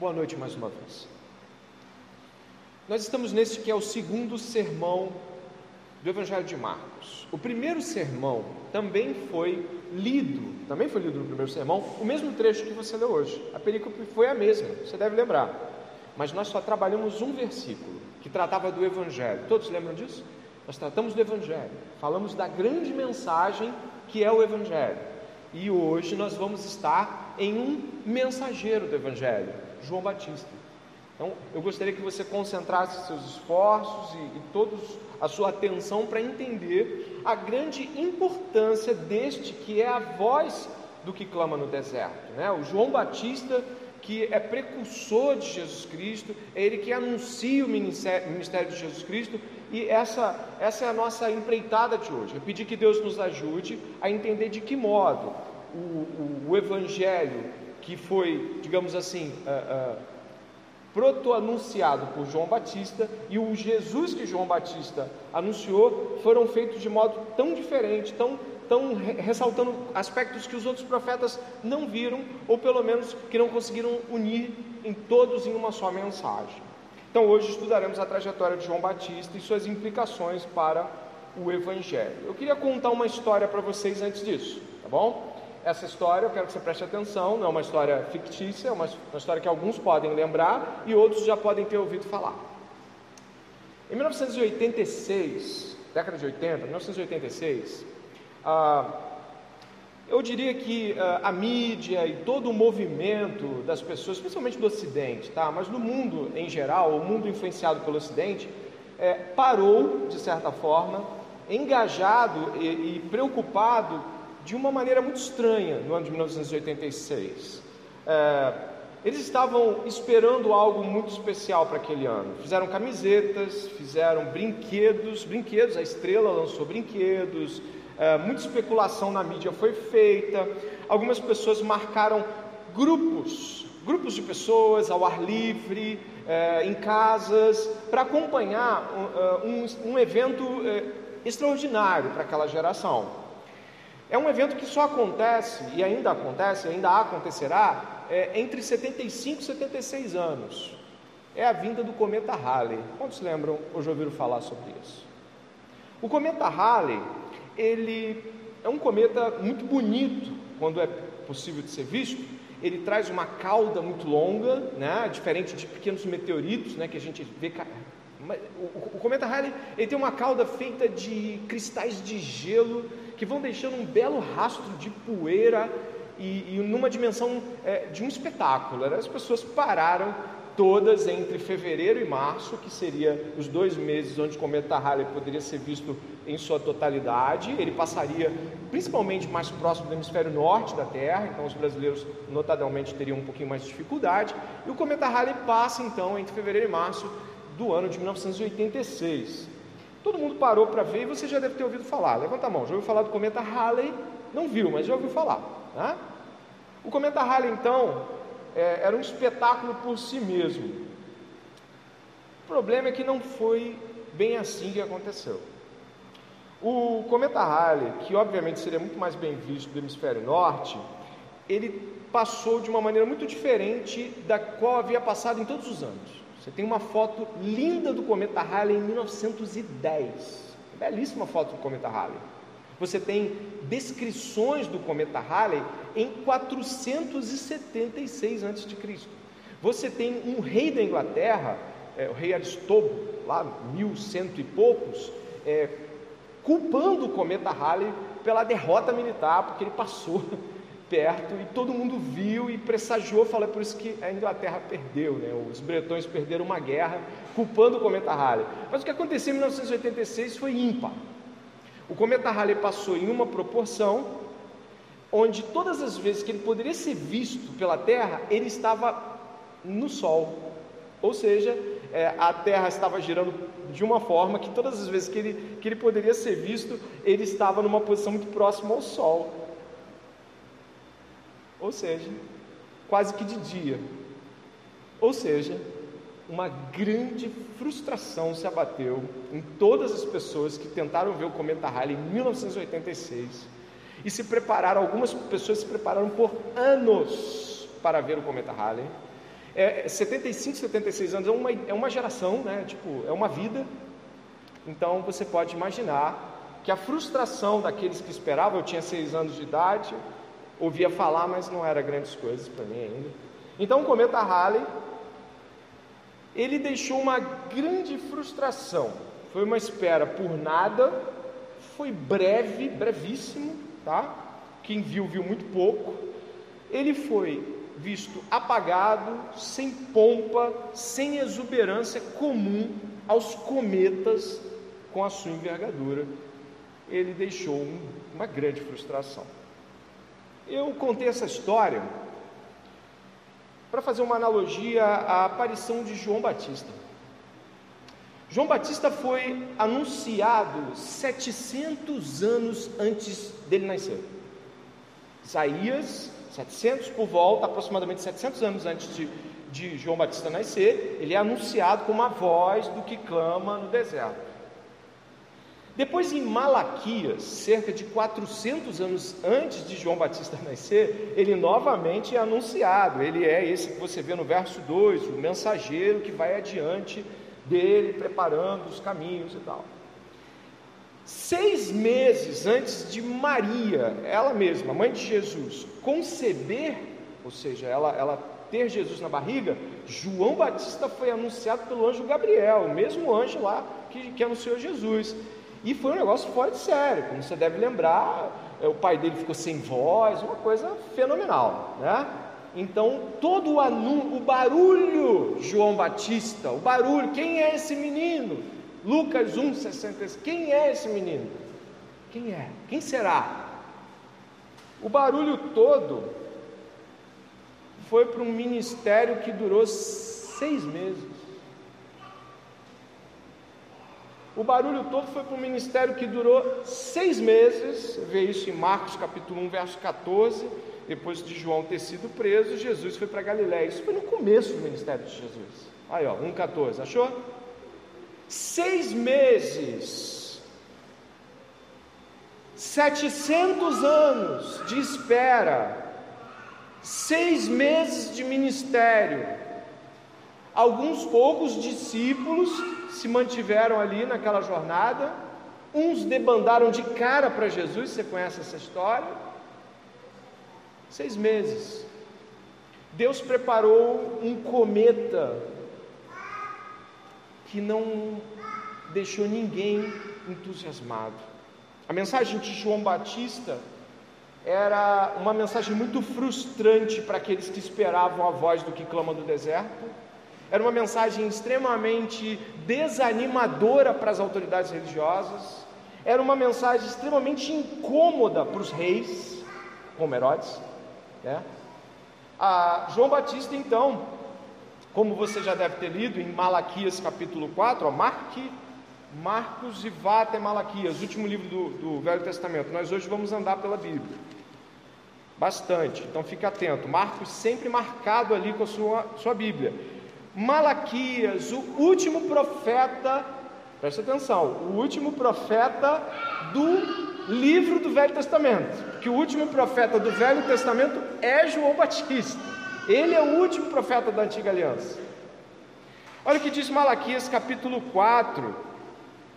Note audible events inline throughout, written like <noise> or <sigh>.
Boa noite mais uma vez. Nós estamos neste que é o segundo sermão do Evangelho de Marcos. O primeiro sermão também foi lido, também foi lido no primeiro sermão, o mesmo trecho que você leu hoje. A perícope foi a mesma, você deve lembrar. Mas nós só trabalhamos um versículo que tratava do Evangelho. Todos lembram disso? Nós tratamos do Evangelho, falamos da grande mensagem que é o Evangelho. E hoje nós vamos estar em um mensageiro do Evangelho, João Batista. Então, eu gostaria que você concentrasse seus esforços e, e toda a sua atenção para entender a grande importância deste que é a voz do que clama no deserto. Né? O João Batista, que é precursor de Jesus Cristo, é ele que anuncia o ministério de Jesus Cristo, e essa, essa é a nossa empreitada de hoje. Eu pedi que Deus nos ajude a entender de que modo o, o, o Evangelho que foi, digamos assim, uh, uh, proto-anunciado por João Batista e o Jesus que João Batista anunciou foram feitos de modo tão diferente, tão, tão ressaltando aspectos que os outros profetas não viram, ou pelo menos que não conseguiram unir em todos em uma só mensagem. Então hoje estudaremos a trajetória de João Batista e suas implicações para o Evangelho. Eu queria contar uma história para vocês antes disso, tá bom? Essa história, eu quero que você preste atenção, não é uma história fictícia, é uma, uma história que alguns podem lembrar e outros já podem ter ouvido falar. Em 1986, década de 80, 1986, ah, eu diria que uh, a mídia e todo o movimento das pessoas, principalmente do Ocidente, tá? mas no mundo em geral, o mundo influenciado pelo Ocidente, é, parou, de certa forma, engajado e, e, preocupado de uma maneira muito estranha no ano de 1986. É, eles estavam esperando algo muito especial para aquele ano. Fizeram camisetas, fizeram brinquedos, brinquedos, a estrela lançou brinquedos, é, muita especulação na mídia foi feita, algumas pessoas marcaram grupos, grupos de pessoas ao ar livre, é, em casas, para acompanhar um, é, um, um evento é, extraordinário para aquela geração. É um evento que só acontece, e ainda acontece, ainda acontecerá, é, entre 75 e 76 anos. É a vinda do cometa Halley. Quantos lembram ou já ouviram falar sobre isso? O cometa Halley ele é um cometa muito bonito quando é possível de ser visto. Ele traz uma cauda muito longa, né? diferente de pequenos meteoritos né? que a gente vê. O, cometa Halley ele tem uma cauda feita de cristais de gelo que vão deixando um belo rastro de poeira e, e numa dimensão é, de um espetáculo. As pessoas pararam todas entre fevereiro e março, que seria os dois meses onde o cometa Halley poderia ser visto em sua totalidade. Ele passaria principalmente mais próximo do hemisfério norte da Terra, então os brasileiros notadamente teriam um pouquinho mais de dificuldade. E o cometa Halley passa então entre fevereiro e março do ano de 1986. Todo mundo parou para ver e você já deve ter ouvido falar. Levanta a mão, já ouviu falar do cometa Halley? Não viu, mas já ouviu falar. Né? O cometa Halley então é, era um espetáculo por si mesmo. O problema é que não foi bem assim que aconteceu. O cometa Halley, que obviamente seria muito mais bem visto do hemisfério norte, ele passou de uma maneira muito diferente da qual havia passado em todos os anos. Você tem uma foto linda do cometa Halley em 1910. Belíssima foto do cometa Halley. Você tem descrições do cometa Halley em 476 a.C. Você tem um rei da Inglaterra, é, o rei Aristobo, lá mil cento e poucos, é, culpando o cometa Halley pela derrota militar, porque ele passou perto e todo mundo viu e pressagiou, fala por isso que a Inglaterra perdeu, né? os bretões perderam uma guerra culpando o cometa Halley. Mas o que aconteceu em 1986 foi ímpar. O cometa Halley passou em uma proporção onde todas as vezes que ele poderia ser visto pela Terra, ele estava no Sol. Ou seja, é, a Terra estava girando de uma forma que todas as vezes que ele, que ele poderia ser visto, ele estava numa posição muito próxima ao Sol. Ou seja, quase que de dia. Ou seja, uma grande frustração se abateu em todas as pessoas que tentaram ver o cometa Halley em 1986 e se prepararam, algumas pessoas se prepararam por anos para ver o cometa Halley. É, 75, 76 anos é uma, é uma geração, né? Tipo, é uma vida. Então você pode imaginar que a frustração daqueles que esperavam, eu tinha seis anos de idade, ouvia falar, mas não era grandes coisas para mim ainda. Então o cometa Halley, ele deixou uma grande frustração. Foi uma espera por nada, foi breve, brevíssimo, tá? Quem viu, viu muito pouco. Ele foi visto apagado, sem pompa, sem exuberância comum aos cometas com a sua envergadura. Ele deixou uma grande frustração. Eu contei essa história para fazer uma analogia à aparição de João Batista. João Batista foi anunciado 700 anos antes dele nascer. Isaías, 700 por volta, aproximadamente 700 anos antes de, de João Batista nascer, ele é anunciado como a voz do que clama no deserto. Depois, em Malaquias, cerca de 400 anos antes de João Batista <laughs> nascer, ele novamente é anunciado. Ele é esse que você vê no verso 2, o mensageiro que vai adiante dele, preparando os caminhos e tal. Seis meses antes de Maria, ela mesma, mãe de Jesus, conceber, ou seja, ela, ela ter Jesus na barriga, João Batista foi anunciado pelo anjo Gabriel, o mesmo anjo lá que, que anunciou Jesus. E foi um negócio fora de sério, como você deve lembrar, é, o pai dele ficou sem voz, uma coisa fenomenal, né? Então, todo o o barulho, João Batista, o barulho, quem é esse menino? Lucas 1,66, quem é esse menino? Quem é? Quem será? O barulho todo foi para um ministério que durou seis meses. O barulho todo foi para um ministério que durou seis meses, vê isso em Marcos capítulo 1, verso 14, depois de João ter sido preso, Jesus foi para Galiléia. Isso foi no começo do ministério de Jesus. Aí ó, 1,14, achou? Seis meses, 700 anos de espera, seis meses de ministério. Alguns poucos discípulos se mantiveram ali naquela jornada, uns debandaram de cara para Jesus, você conhece essa história? Seis meses. Deus preparou um cometa que não deixou ninguém entusiasmado. A mensagem de João Batista era uma mensagem muito frustrante para aqueles que esperavam a voz do que clama do deserto era uma mensagem extremamente desanimadora para as autoridades religiosas, era uma mensagem extremamente incômoda para os reis, como Herodes. Né? A João Batista, então, como você já deve ter lido em Malaquias capítulo 4, ó, marque Marcos e vá até Malaquias, último livro do, do Velho Testamento. Nós hoje vamos andar pela Bíblia. Bastante, então fique atento. Marcos sempre marcado ali com a sua, sua Bíblia. Malaquias, o último profeta, presta atenção, o último profeta do livro do Velho Testamento, que o último profeta do Velho Testamento é João Batista, ele é o último profeta da antiga aliança. Olha o que diz Malaquias capítulo 4,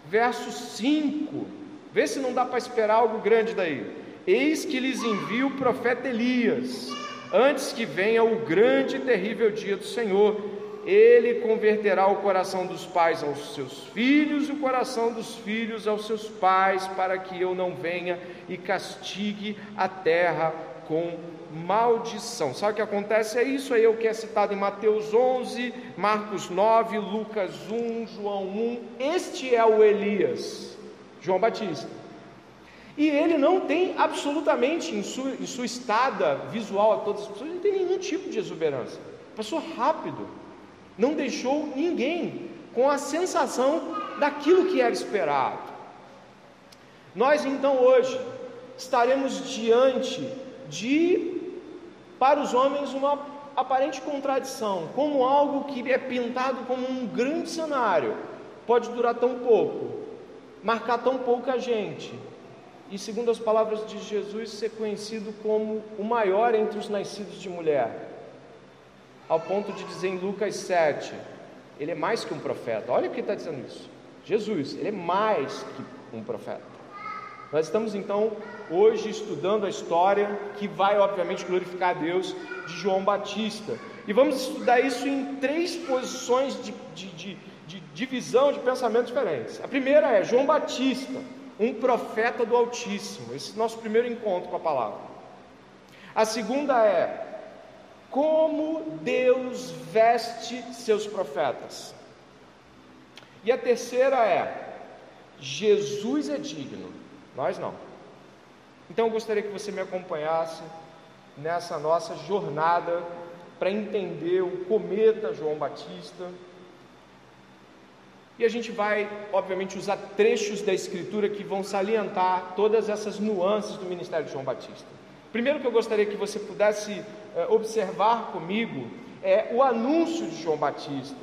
verso 5, vê se não dá para esperar algo grande daí. Eis que lhes envio o profeta Elias, antes que venha o grande e terrível dia do Senhor ele converterá o coração dos pais aos seus filhos e o coração dos filhos aos seus pais, para que eu não venha e castigue a terra com maldição. Sabe o que acontece? É isso aí, o que é citado em Mateus 11, Marcos 9, Lucas 1, João 1. Este é o Elias, João Batista. E ele não tem absolutamente, em sua, em sua estada visual a todas as pessoas, não tem nenhum tipo de exuberância. Passou rápido não deixou ninguém com a sensação daquilo que era esperado. Nós então hoje estaremos diante de, para os homens, uma aparente contradição, como algo que é pintado como um grande cenário, pode durar tão pouco, marcar tão pouca gente, e segundo as palavras de Jesus, ser conhecido como o maior entre os nascidos de mulher ao ponto de dizer em Lucas 7, ele é mais que um profeta. Olha o que está dizendo isso. Jesus, ele é mais que um profeta. Nós estamos então hoje estudando a história que vai, obviamente, glorificar a Deus de João Batista. E vamos estudar isso em três posições de, de, de, de divisão de pensamentos diferentes. A primeira é João Batista, um profeta do Altíssimo. Esse é o nosso primeiro encontro com a palavra. A segunda é como Deus veste seus profetas. E a terceira é Jesus é digno, nós não. Então eu gostaria que você me acompanhasse nessa nossa jornada para entender o cometa João Batista. E a gente vai, obviamente, usar trechos da Escritura que vão salientar todas essas nuances do ministério de João Batista. Primeiro que eu gostaria que você pudesse é, observar comigo é o anúncio de João Batista.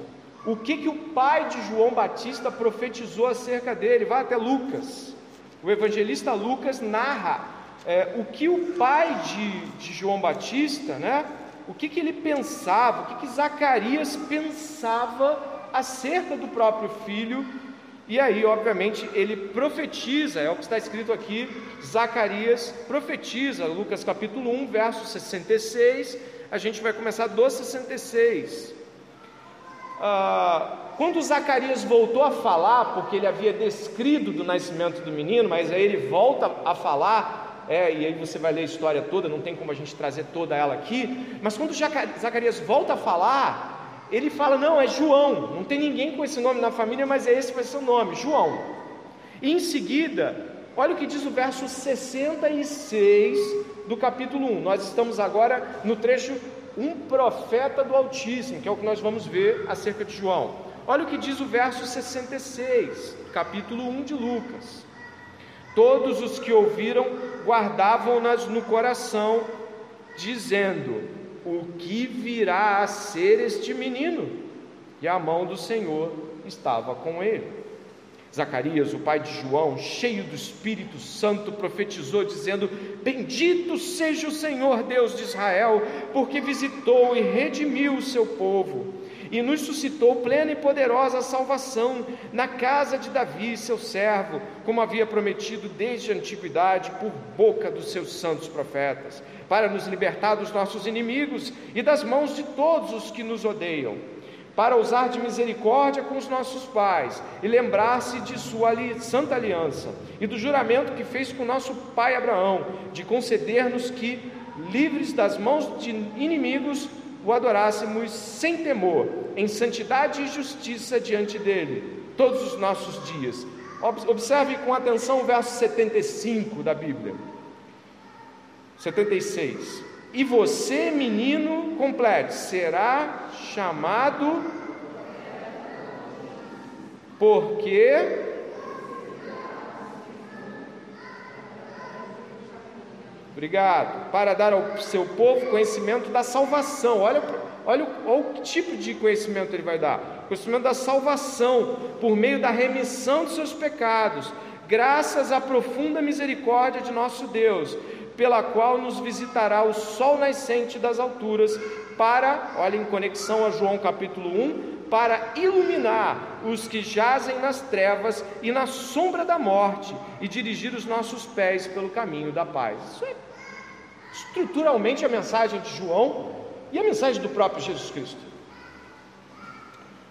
O que, que o pai de João Batista profetizou acerca dele? Vai até Lucas. O evangelista Lucas narra é, o que o pai de, de João Batista, né? O que, que ele pensava, o que, que Zacarias pensava acerca do próprio filho e aí, obviamente, ele profetiza, é o que está escrito aqui, Zacarias profetiza, Lucas capítulo 1, verso 66, a gente vai começar do 66. Ah, quando Zacarias voltou a falar, porque ele havia descrito do nascimento do menino, mas aí ele volta a falar, é, e aí você vai ler a história toda, não tem como a gente trazer toda ela aqui, mas quando Zacarias volta a falar, ele fala: não, é João, não tem ninguém com esse nome na família, mas é esse vai ser o nome, João. E em seguida, olha o que diz o verso 66 do capítulo 1. Nós estamos agora no trecho Um profeta do Altíssimo, que é o que nós vamos ver acerca de João. Olha o que diz o verso 66, capítulo 1 de Lucas. Todos os que ouviram guardavam-nas no coração, dizendo: o que virá a ser este menino? E a mão do Senhor estava com ele. Zacarias, o pai de João, cheio do Espírito Santo, profetizou, dizendo: Bendito seja o Senhor Deus de Israel, porque visitou e redimiu o seu povo, e nos suscitou plena e poderosa salvação na casa de Davi, seu servo, como havia prometido desde a antiguidade por boca dos seus santos profetas para nos libertar dos nossos inimigos e das mãos de todos os que nos odeiam, para usar de misericórdia com os nossos pais e lembrar-se de sua santa aliança e do juramento que fez com nosso pai Abraão, de conceder-nos que, livres das mãos de inimigos, o adorássemos sem temor, em santidade e justiça diante dele, todos os nossos dias. Observe com atenção o verso 75 da Bíblia. 76. E você, menino, complete, será chamado porque Obrigado. Para dar ao seu povo conhecimento da salvação. Olha, olha, olha o tipo de conhecimento ele vai dar: conhecimento da salvação, por meio da remissão dos seus pecados, graças à profunda misericórdia de nosso Deus pela qual nos visitará o sol nascente das alturas, para, olha em conexão a João capítulo 1, para iluminar os que jazem nas trevas e na sombra da morte e dirigir os nossos pés pelo caminho da paz. Isso é estruturalmente a mensagem de João e a mensagem do próprio Jesus Cristo.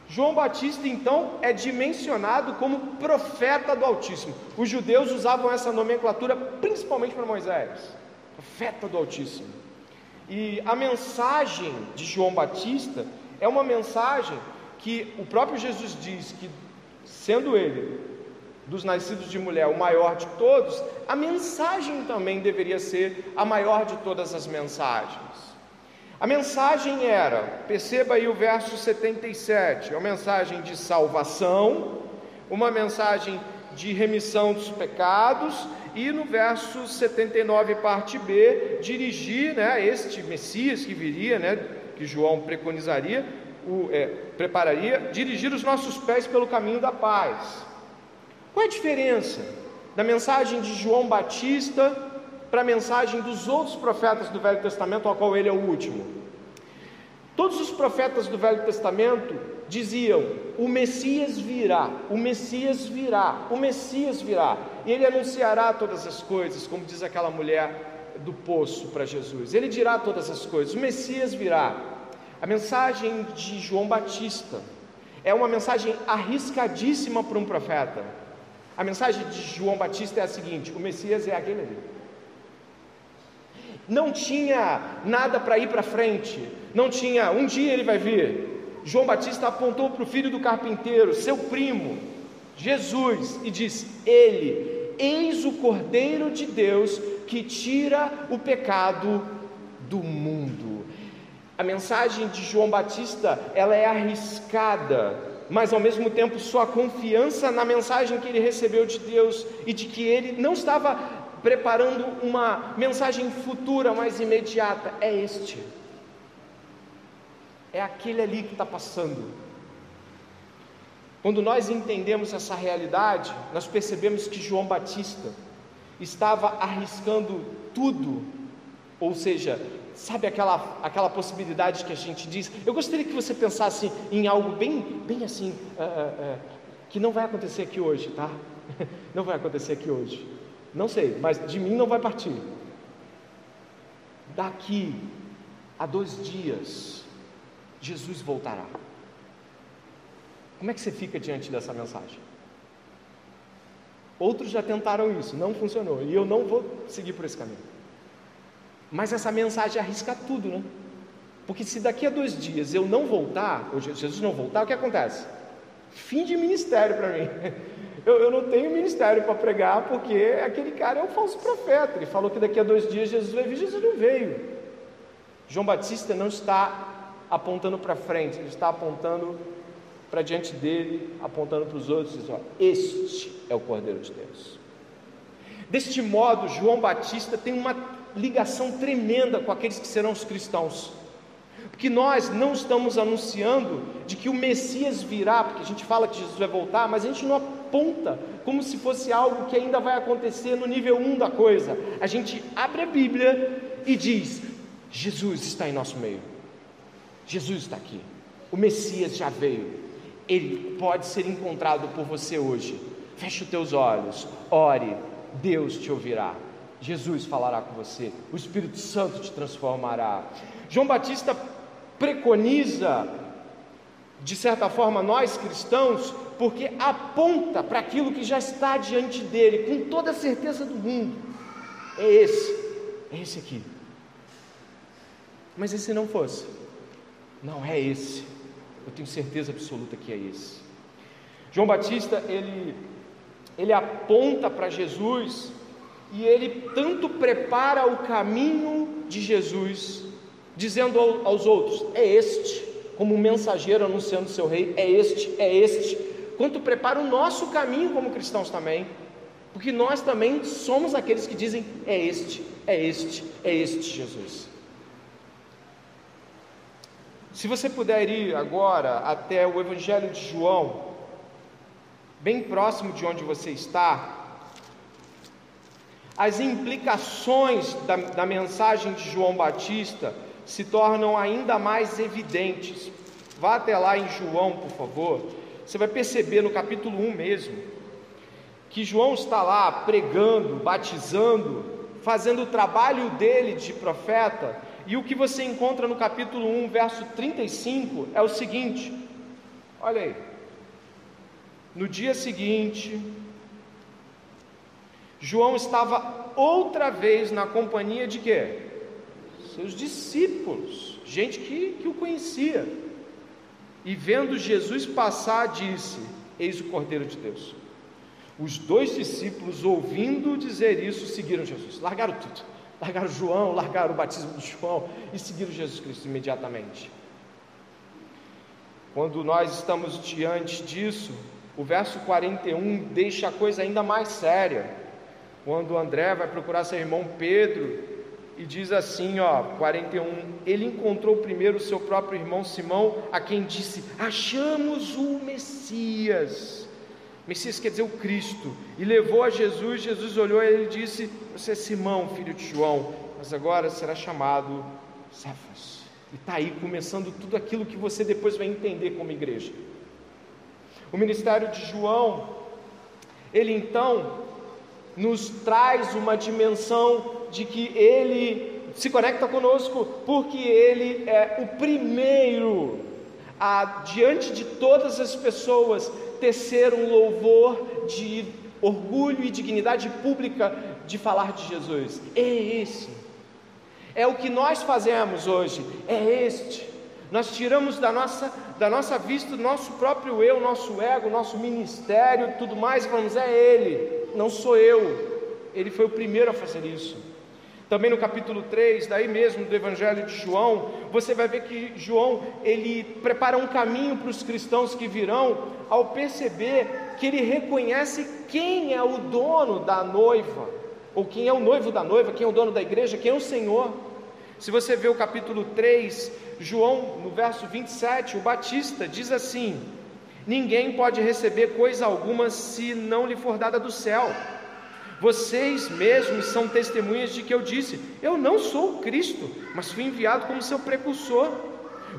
João Batista, então, é dimensionado como profeta do Altíssimo. Os judeus usavam essa nomenclatura principalmente para Moisés profeta do Altíssimo. E a mensagem de João Batista é uma mensagem que o próprio Jesus diz que, sendo ele dos nascidos de mulher o maior de todos, a mensagem também deveria ser a maior de todas as mensagens. A mensagem era, perceba aí o verso 77, é uma mensagem de salvação, uma mensagem de remissão dos pecados e no verso 79, parte B, dirigir né, este Messias que viria, né, que João preconizaria, o, é, prepararia, dirigir os nossos pés pelo caminho da paz. Qual é a diferença da mensagem de João Batista para a mensagem dos outros profetas do Velho Testamento, ao qual ele é o último? Todos os profetas do Velho Testamento diziam: o Messias virá, o Messias virá, o Messias virá, e ele anunciará todas as coisas, como diz aquela mulher do poço para Jesus. Ele dirá todas as coisas, o Messias virá. A mensagem de João Batista é uma mensagem arriscadíssima para um profeta. A mensagem de João Batista é a seguinte: o Messias é aquele ali. Não tinha nada para ir para frente, não tinha, um dia ele vai vir. João Batista apontou para o filho do carpinteiro, seu primo, Jesus, e disse: Ele, eis o Cordeiro de Deus que tira o pecado do mundo. A mensagem de João Batista, ela é arriscada, mas ao mesmo tempo sua confiança na mensagem que ele recebeu de Deus e de que ele não estava preparando uma mensagem futura, mais imediata, é este. É aquele ali que está passando. Quando nós entendemos essa realidade, nós percebemos que João Batista estava arriscando tudo, ou seja, sabe aquela, aquela possibilidade que a gente diz? Eu gostaria que você pensasse em algo bem, bem assim, uh, uh, uh, que não vai acontecer aqui hoje, tá? <laughs> Não vai acontecer aqui hoje. Não sei, mas de mim não vai partir. Daqui a dois dias, Jesus voltará. Como é que você fica diante dessa mensagem? Outros já tentaram isso, não funcionou, e eu não vou seguir por esse caminho. Mas essa mensagem arrisca tudo, né? Porque se daqui a dois dias eu não voltar, ou Jesus não voltar, o que acontece? Fim de ministério para mim. <laughs> Eu, eu, não tenho ministério para pregar, porque aquele cara é um falso profeta. Ele falou que daqui a dois dias Jesus vai vir, Jesus não veio. João Batista não está apontando para frente, ele está apontando para diante dele, apontando para os outros, Este é o Cordeiro de Deus. Deste modo, João Batista tem uma ligação tremenda com aqueles que serão os cristãos. Porque nós não estamos anunciando de que o Messias virá, porque a gente fala que Jesus vai voltar, mas a gente não aponta como se fosse algo que ainda vai acontecer no nível 1 da coisa. A gente abre a Bíblia e diz: Jesus está em nosso meio. Jesus está aqui. O Messias já veio. Ele pode ser encontrado por você hoje. Feche os teus olhos, ore, Deus te ouvirá. Jesus falará com você, o Espírito Santo te transformará. João Batista preconiza, de certa forma, nós cristãos, porque aponta para aquilo que já está diante dele, com toda a certeza do mundo. É esse, é esse aqui. Mas e se não fosse? Não é esse. Eu tenho certeza absoluta que é esse. João Batista, ele, ele aponta para Jesus e ele tanto prepara o caminho de Jesus, dizendo aos outros: é este, como um mensageiro anunciando seu rei, é este, é este, quanto prepara o nosso caminho como cristãos também, porque nós também somos aqueles que dizem: é este, é este, é este Jesus. Se você puder ir agora até o Evangelho de João, bem próximo de onde você está, as implicações da, da mensagem de João Batista se tornam ainda mais evidentes. Vá até lá em João, por favor. Você vai perceber no capítulo 1 mesmo, que João está lá pregando, batizando, fazendo o trabalho dele de profeta, e o que você encontra no capítulo 1, verso 35 é o seguinte: olha aí. No dia seguinte, João estava outra vez na companhia de quê? Seus discípulos, gente que, que o conhecia. E vendo Jesus passar, disse: Eis o Cordeiro de Deus. Os dois discípulos, ouvindo dizer isso, seguiram Jesus, largaram tudo largaram João, largaram o batismo de João e seguiram Jesus Cristo imediatamente. Quando nós estamos diante disso, o verso 41 deixa a coisa ainda mais séria. Quando André vai procurar seu irmão Pedro e diz assim, ó, 41, ele encontrou primeiro o seu próprio irmão Simão, a quem disse: "Achamos o Messias". Messias quer dizer o Cristo, e levou a Jesus. Jesus olhou e ele disse: Você é Simão, filho de João, mas agora será chamado Cefas, E está aí começando tudo aquilo que você depois vai entender como igreja. O ministério de João, ele então nos traz uma dimensão de que ele se conecta conosco porque ele é o primeiro a, diante de todas as pessoas, tecer um louvor de orgulho e dignidade pública de falar de Jesus. É esse. É o que nós fazemos hoje. É este. Nós tiramos da nossa, da nossa vista o nosso próprio eu, nosso ego, nosso ministério, tudo mais, e falamos: é Ele, não sou eu. Ele foi o primeiro a fazer isso. Também no capítulo 3, daí mesmo do Evangelho de João, você vai ver que João, ele prepara um caminho para os cristãos que virão, ao perceber que ele reconhece quem é o dono da noiva, ou quem é o noivo da noiva, quem é o dono da igreja, quem é o Senhor. Se você vê o capítulo 3, João, no verso 27, o Batista diz assim: Ninguém pode receber coisa alguma se não lhe for dada do céu. Vocês mesmos são testemunhas de que eu disse: Eu não sou o Cristo, mas fui enviado como seu precursor.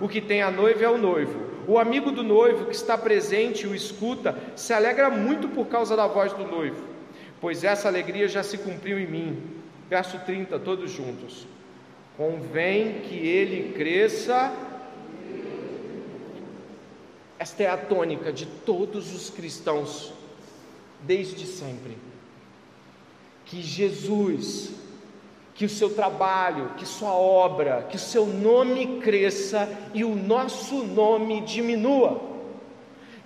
O que tem a noiva é o noivo. O amigo do noivo que está presente e o escuta se alegra muito por causa da voz do noivo, pois essa alegria já se cumpriu em mim. Verso 30, todos juntos. Convém que ele cresça. Esta é a tônica de todos os cristãos, desde sempre que Jesus, que o seu trabalho, que sua obra, que o seu nome cresça e o nosso nome diminua.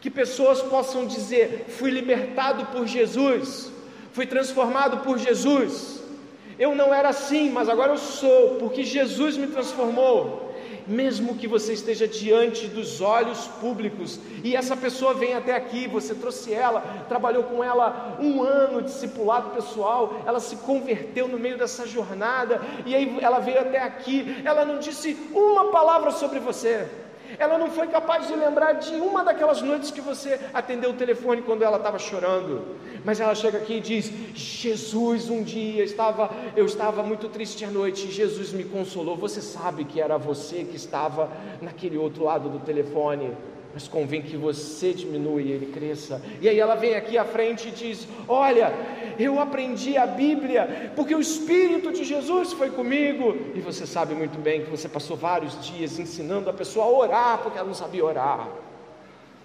Que pessoas possam dizer: fui libertado por Jesus, fui transformado por Jesus. Eu não era assim, mas agora eu sou, porque Jesus me transformou mesmo que você esteja diante dos olhos públicos e essa pessoa vem até aqui, você trouxe ela, trabalhou com ela um ano discipulado pessoal, ela se converteu no meio dessa jornada e aí ela veio até aqui, ela não disse uma palavra sobre você. Ela não foi capaz de lembrar de uma daquelas noites que você atendeu o telefone quando ela estava chorando. Mas ela chega aqui e diz: Jesus, um dia estava, eu estava muito triste à noite, e Jesus me consolou. Você sabe que era você que estava naquele outro lado do telefone mas convém que você diminua e ele cresça. E aí ela vem aqui à frente e diz: Olha, eu aprendi a Bíblia porque o Espírito de Jesus foi comigo. E você sabe muito bem que você passou vários dias ensinando a pessoa a orar porque ela não sabia orar.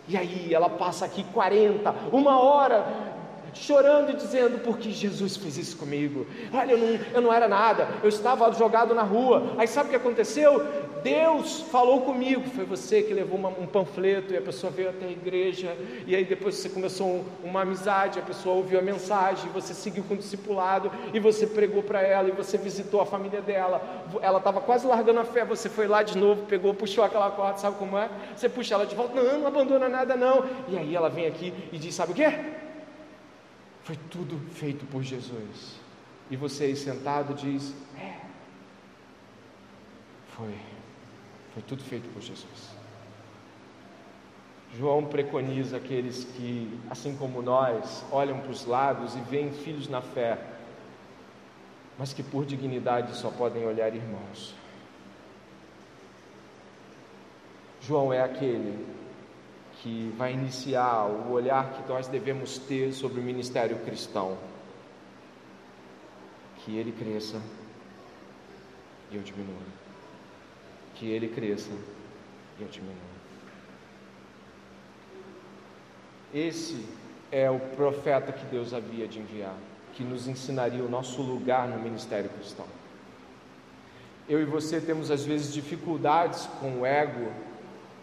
E aí ela passa aqui 40, uma hora chorando e dizendo: Porque Jesus fez isso comigo? Olha, eu não, eu não era nada, eu estava jogado na rua. Aí sabe o que aconteceu? Deus falou comigo. Foi você que levou uma, um panfleto e a pessoa veio até a igreja. E aí depois você começou um, uma amizade, a pessoa ouviu a mensagem, você seguiu com o discipulado e você pregou para ela e você visitou a família dela. Ela estava quase largando a fé, você foi lá de novo, pegou, puxou aquela corda, sabe como é? Você puxa ela de volta, não, não abandona nada não. E aí ela vem aqui e diz: Sabe o que? Foi tudo feito por Jesus. E você aí sentado diz: É, foi. Foi tudo feito por Jesus. João preconiza aqueles que, assim como nós, olham para os lados e veem filhos na fé, mas que por dignidade só podem olhar irmãos. João é aquele que vai iniciar o olhar que nós devemos ter sobre o ministério cristão. Que ele cresça e eu diminua. Que ele cresça e eu diminua. Esse é o profeta que Deus havia de enviar, que nos ensinaria o nosso lugar no ministério cristão. Eu e você temos às vezes dificuldades com o ego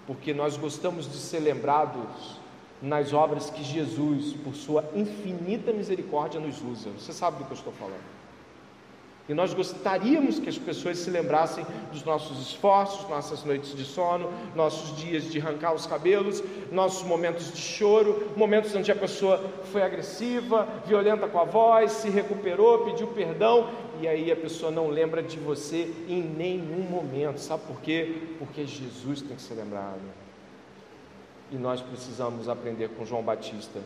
porque nós gostamos de ser lembrados nas obras que Jesus, por sua infinita misericórdia, nos usa. Você sabe do que eu estou falando. E nós gostaríamos que as pessoas se lembrassem dos nossos esforços, nossas noites de sono, nossos dias de arrancar os cabelos, nossos momentos de choro, momentos onde a pessoa foi agressiva, violenta com a voz, se recuperou, pediu perdão, e aí a pessoa não lembra de você em nenhum momento. Sabe por quê? Porque Jesus tem que ser lembrado. E nós precisamos aprender com João Batista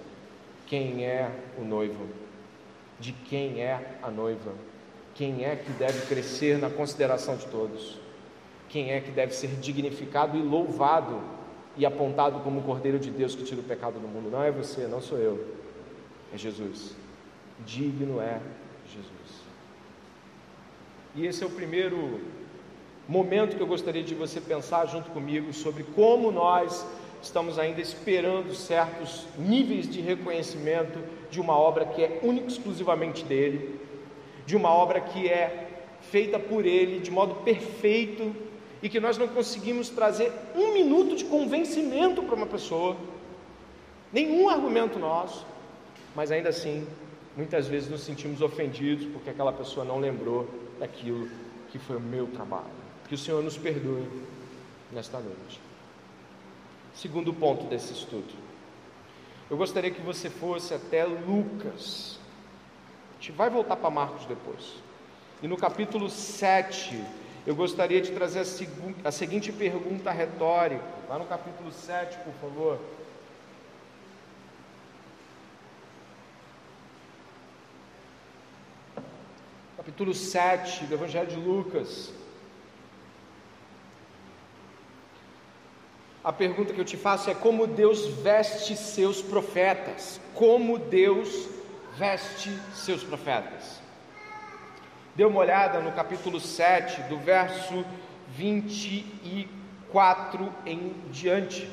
quem é o noivo, de quem é a noiva quem é que deve crescer na consideração de todos. quem é que deve ser dignificado e louvado e apontado como o Cordeiro de Deus que tira o pecado do mundo. Não é você, não sou eu, é Jesus. Digno é Jesus. E esse é o primeiro momento que eu gostaria de você pensar junto comigo sobre como nós estamos ainda esperando certos níveis de reconhecimento de uma obra que é única exclusivamente dele, de uma obra que é feita por ele de modo perfeito e que nós não conseguimos trazer um minuto de convencimento para uma pessoa, nenhum argumento nosso, mas ainda assim, muitas vezes nos sentimos ofendidos porque aquela pessoa não lembrou daquilo que foi o meu trabalho. Que o Senhor nos perdoe nesta noite. Segundo ponto desse estudo. Eu gostaria que você fosse até Lucas. Gente vai voltar para Marcos depois. E no capítulo 7, eu gostaria de trazer a, a seguinte pergunta retórica. Lá no capítulo 7, por favor. Capítulo 7 do Evangelho de Lucas. A pergunta que eu te faço é como Deus veste seus profetas? Como Deus veste seus profetas? Dê uma olhada no capítulo 7, do verso 24 em diante.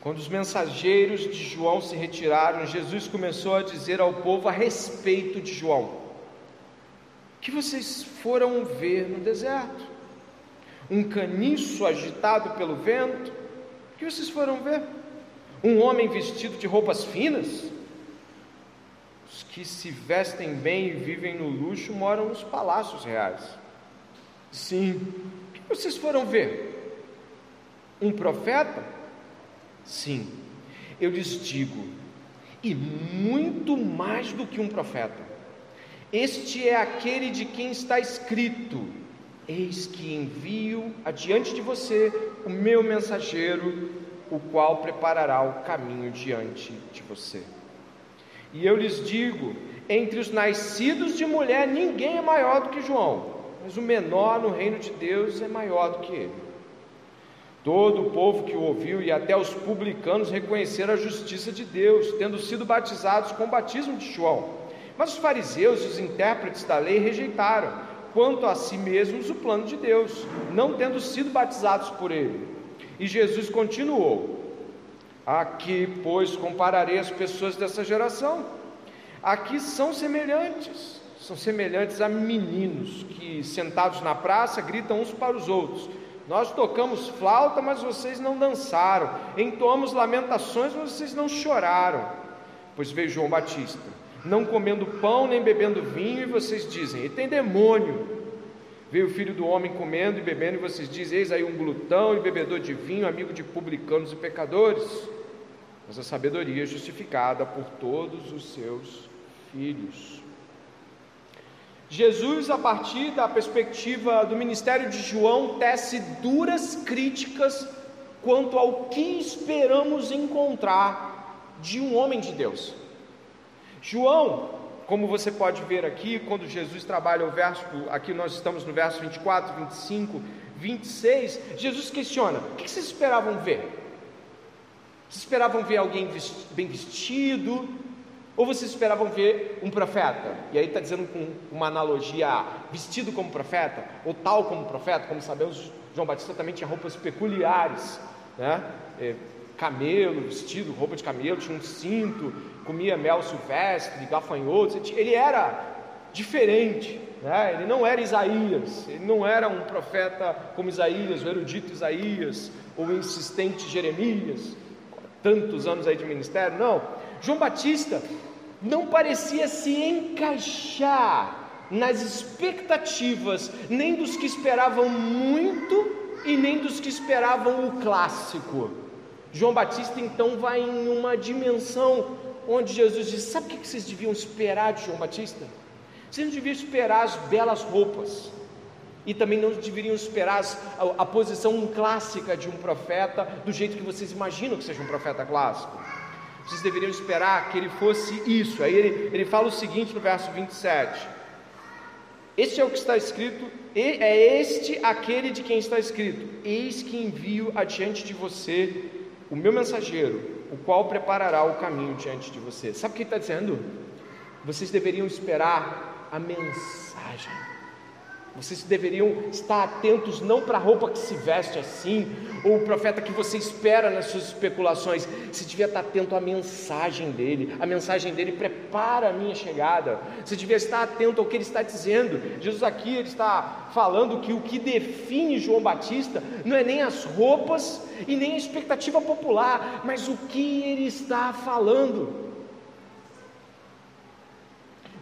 Quando os mensageiros de João se retiraram, Jesus começou a dizer ao povo a respeito de João: O que vocês foram ver no deserto? um caniço agitado pelo vento? O que vocês foram ver? Um homem vestido de roupas finas? Os que se vestem bem e vivem no luxo moram nos palácios reais. Sim. O que vocês foram ver? Um profeta? Sim. Eu lhes digo, e muito mais do que um profeta. Este é aquele de quem está escrito: Eis que envio adiante de você o meu mensageiro, o qual preparará o caminho diante de você. E eu lhes digo: entre os nascidos de mulher, ninguém é maior do que João, mas o menor no reino de Deus é maior do que ele. Todo o povo que o ouviu e até os publicanos reconheceram a justiça de Deus, tendo sido batizados com o batismo de João. Mas os fariseus e os intérpretes da lei rejeitaram quanto a si mesmos o plano de Deus, não tendo sido batizados por ele. E Jesus continuou: Aqui, pois, compararei as pessoas dessa geração. Aqui são semelhantes, são semelhantes a meninos que, sentados na praça, gritam uns para os outros. Nós tocamos flauta, mas vocês não dançaram. Entoamos lamentações, mas vocês não choraram. Pois veio João Batista não comendo pão nem bebendo vinho, e vocês dizem: ele tem demônio. Veio o filho do homem comendo e bebendo, e vocês dizem: Eis aí um glutão e bebedor de vinho, amigo de publicanos e pecadores. Mas a sabedoria é justificada por todos os seus filhos. Jesus, a partir da perspectiva do ministério de João, tece duras críticas quanto ao que esperamos encontrar de um homem de Deus. João, como você pode ver aqui, quando Jesus trabalha o verso, aqui nós estamos no verso 24, 25, 26, Jesus questiona: o que vocês esperavam ver? Vocês esperavam ver alguém bem vestido? Ou vocês esperavam ver um profeta? E aí está dizendo com uma analogia vestido como profeta, ou tal como profeta, como sabemos, João Batista também tinha roupas peculiares, né? É, camelo, vestido, roupa de camelo, tinha um cinto, comia mel silvestre, gafanhotos, ele era diferente, né? ele não era Isaías, ele não era um profeta como Isaías, o erudito Isaías, ou o insistente Jeremias, tantos anos aí de ministério, não, João Batista não parecia se encaixar nas expectativas nem dos que esperavam muito e nem dos que esperavam o clássico. João Batista então vai em uma dimensão onde Jesus diz: Sabe o que vocês deviam esperar de João Batista? Vocês não deviam esperar as belas roupas, e também não deveriam esperar a, a, posição clássica de um profeta, do jeito que vocês imaginam que seja um profeta clássico. Vocês deveriam esperar que ele fosse isso. Aí ele, ele fala o seguinte no verso 27: Este é o que está escrito, é este aquele de quem está escrito: Eis que envio adiante de você o meu mensageiro, o qual preparará o caminho diante de você. Sabe o que ele está dizendo? Vocês deveriam esperar a mensagem. Vocês deveriam estar atentos não para a roupa que se veste assim, ou o profeta que você espera nas suas especulações. Você devia estar atento à mensagem dele. A mensagem dele prepara a minha chegada. Você devia estar atento ao que ele está dizendo. Jesus aqui ele está falando que o que define João Batista não é nem as roupas e nem a expectativa popular, mas o que ele está falando.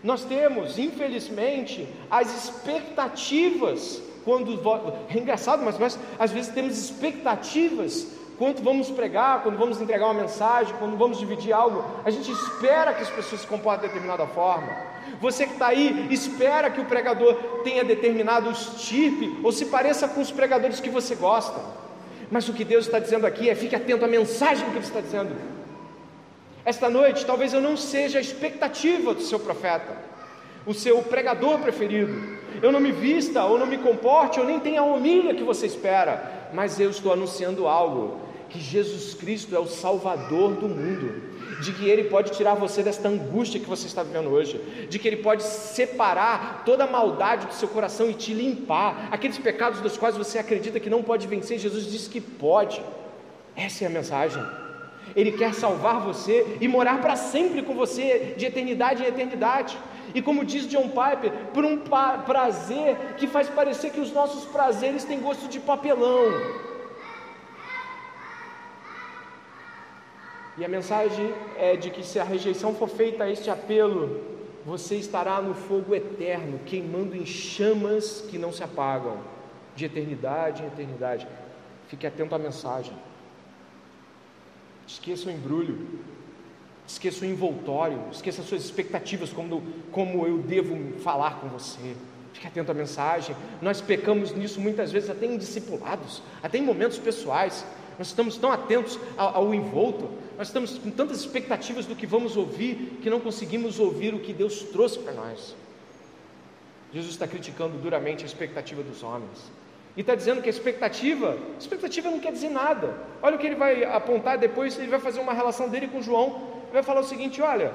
Nós temos, infelizmente, as expectativas quando é engraçado, mas nós às vezes temos expectativas quando vamos pregar, quando vamos entregar uma mensagem, quando vamos dividir algo, a gente espera que as pessoas se comportem de determinada forma. Você que está aí, espera que o pregador tenha determinado estirpe ou se pareça com os pregadores que você gosta. Mas o que Deus está dizendo aqui é fique atento à mensagem que Ele está dizendo. Esta noite, talvez eu não seja a expectativa do seu profeta, o seu pregador preferido. Eu não me vista ou não me comporte, ou nem tenha a homilha que você espera, mas eu estou anunciando algo: que Jesus Cristo é o Salvador do mundo, de que Ele pode tirar você desta angústia que você está vivendo hoje, de que Ele pode separar toda a maldade do seu coração e te limpar, aqueles pecados dos quais você acredita que não pode vencer, Jesus disse que pode. Essa é a mensagem. Ele quer salvar você e morar para sempre com você, de eternidade em eternidade. E como diz John Piper, por um prazer que faz parecer que os nossos prazeres têm gosto de papelão. E a mensagem é de que se a rejeição for feita a este apelo, você estará no fogo eterno, queimando em chamas que não se apagam, de eternidade em eternidade. Fique atento à mensagem. Esqueça o embrulho, esqueça o envoltório, esqueça as suas expectativas, como, como eu devo falar com você. Fique atento à mensagem. Nós pecamos nisso muitas vezes, até em discipulados, até em momentos pessoais. Nós estamos tão atentos ao, ao envolto, nós estamos com tantas expectativas do que vamos ouvir, que não conseguimos ouvir o que Deus trouxe para nós. Jesus está criticando duramente a expectativa dos homens. E está dizendo que a expectativa, expectativa não quer dizer nada. Olha o que ele vai apontar depois, ele vai fazer uma relação dele com João. Ele vai falar o seguinte: olha,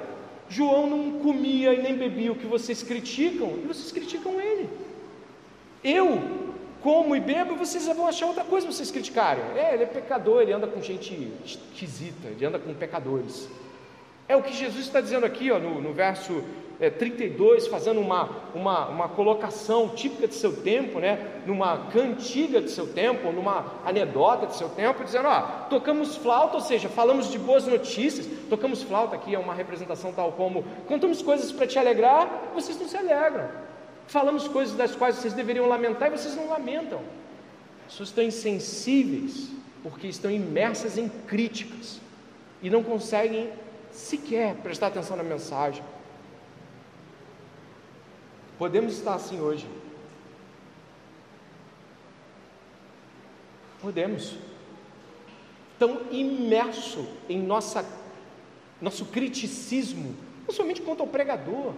João não comia e nem bebia o que vocês criticam, e vocês criticam ele. Eu como e bebo, vocês vão achar outra coisa vocês criticarem. É, ele é pecador, ele anda com gente esquisita, ele anda com pecadores. É o que Jesus está dizendo aqui ó, no, no verso é, 32, fazendo uma, uma, uma colocação típica de seu tempo, né, numa cantiga de seu tempo, numa anedota de seu tempo, dizendo: ó, tocamos flauta, ou seja, falamos de boas notícias, tocamos flauta aqui, é uma representação tal como contamos coisas para te alegrar, vocês não se alegram, falamos coisas das quais vocês deveriam lamentar e vocês não lamentam. As pessoas estão insensíveis porque estão imersas em críticas e não conseguem sequer prestar atenção na mensagem. Podemos estar assim hoje. Podemos. Tão imerso em nossa, nosso criticismo, não somente quanto ao pregador,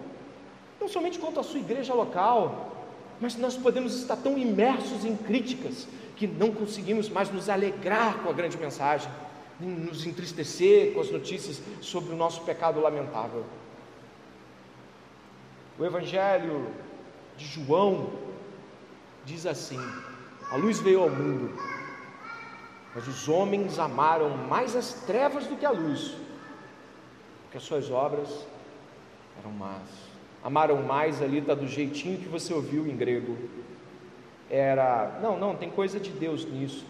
não somente quanto à sua igreja local, mas nós podemos estar tão imersos em críticas que não conseguimos mais nos alegrar com a grande mensagem, nem nos entristecer com as notícias sobre o nosso pecado lamentável. O Evangelho de João diz assim: A luz veio ao mundo, mas os homens amaram mais as trevas do que a luz, porque as suas obras eram más. Amaram mais ali, está do jeitinho que você ouviu em grego. Era, não, não, tem coisa de Deus nisso,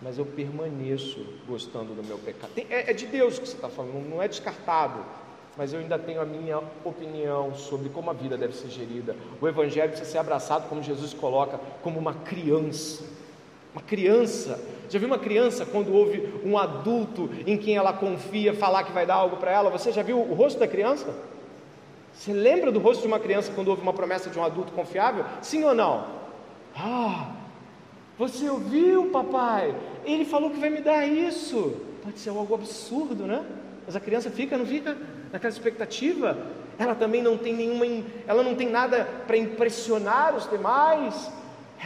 mas eu permaneço gostando do meu pecado. Tem, é, é de Deus que você está falando, não é descartado mas eu ainda tenho a minha opinião sobre como a vida deve ser gerida. O Evangelho precisa ser abraçado, como Jesus coloca, como uma criança. Uma criança. Já viu uma criança quando ouve um adulto em quem ela confia falar que vai dar algo para ela? Você já viu o rosto da criança? Você lembra do rosto de uma criança quando ouve uma promessa de um adulto confiável? Sim ou não? Ah, você ouviu, papai? Ele falou que vai me dar isso. Pode ser algo absurdo, né? Mas a criança fica, não fica? Naquela expectativa, ela também não tem nenhuma, ela não tem nada para impressionar os demais,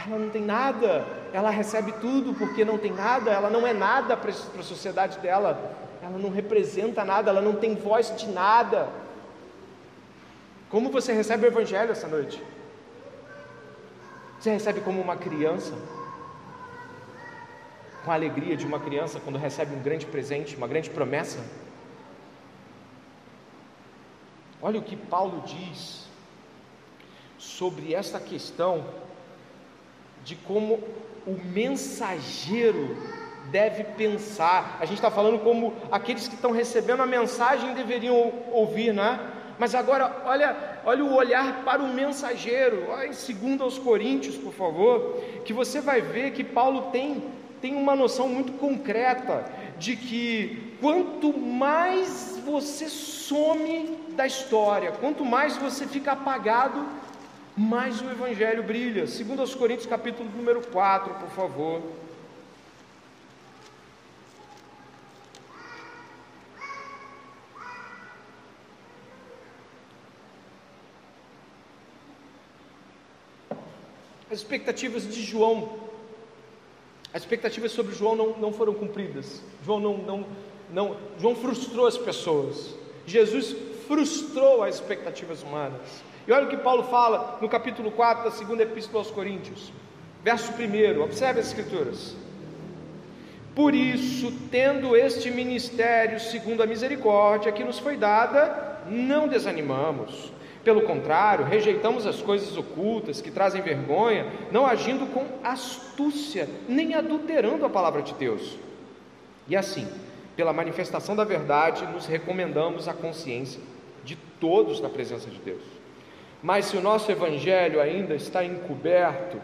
ela não tem nada, ela recebe tudo porque não tem nada, ela não é nada para a sociedade dela, ela não representa nada, ela não tem voz de nada. Como você recebe o Evangelho essa noite? Você recebe como uma criança? Com a alegria de uma criança quando recebe um grande presente, uma grande promessa? Olha o que Paulo diz sobre esta questão de como o mensageiro deve pensar. A gente está falando como aqueles que estão recebendo a mensagem deveriam ouvir, né? Mas agora, olha, olha o olhar para o mensageiro, olha em 2 aos Coríntios, por favor, que você vai ver que Paulo tem, tem uma noção muito concreta de que quanto mais você some da história, quanto mais você fica apagado, mais o Evangelho brilha. 2 aos Coríntios, capítulo número 4, por favor. As expectativas de João, as expectativas sobre João não, não foram cumpridas. João não, não, não, João frustrou as pessoas. Jesus frustrou as expectativas humanas. E olha o que Paulo fala no capítulo 4 da segunda epístola aos Coríntios, verso 1. Observe as escrituras. Por isso, tendo este ministério segundo a misericórdia que nos foi dada, não desanimamos pelo contrário, rejeitamos as coisas ocultas que trazem vergonha, não agindo com astúcia, nem adulterando a palavra de Deus. E assim, pela manifestação da verdade, nos recomendamos a consciência de todos na presença de Deus. Mas se o nosso evangelho ainda está encoberto,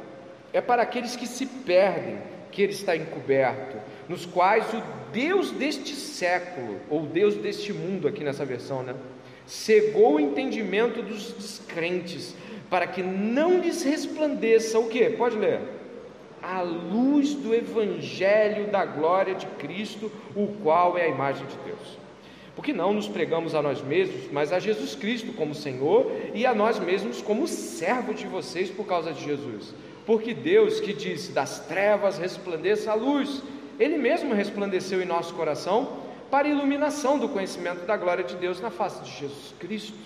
é para aqueles que se perdem que ele está encoberto, nos quais o Deus deste século, ou Deus deste mundo, aqui nessa versão, né? Cegou o entendimento dos descrentes, para que não lhes resplandeça o que? Pode ler. A luz do Evangelho da glória de Cristo, o qual é a imagem de Deus. Porque não nos pregamos a nós mesmos, mas a Jesus Cristo como Senhor e a nós mesmos como servo de vocês por causa de Jesus. Porque Deus que disse: das trevas resplandeça a luz, Ele mesmo resplandeceu em nosso coração para a iluminação do conhecimento da glória de Deus na face de Jesus Cristo.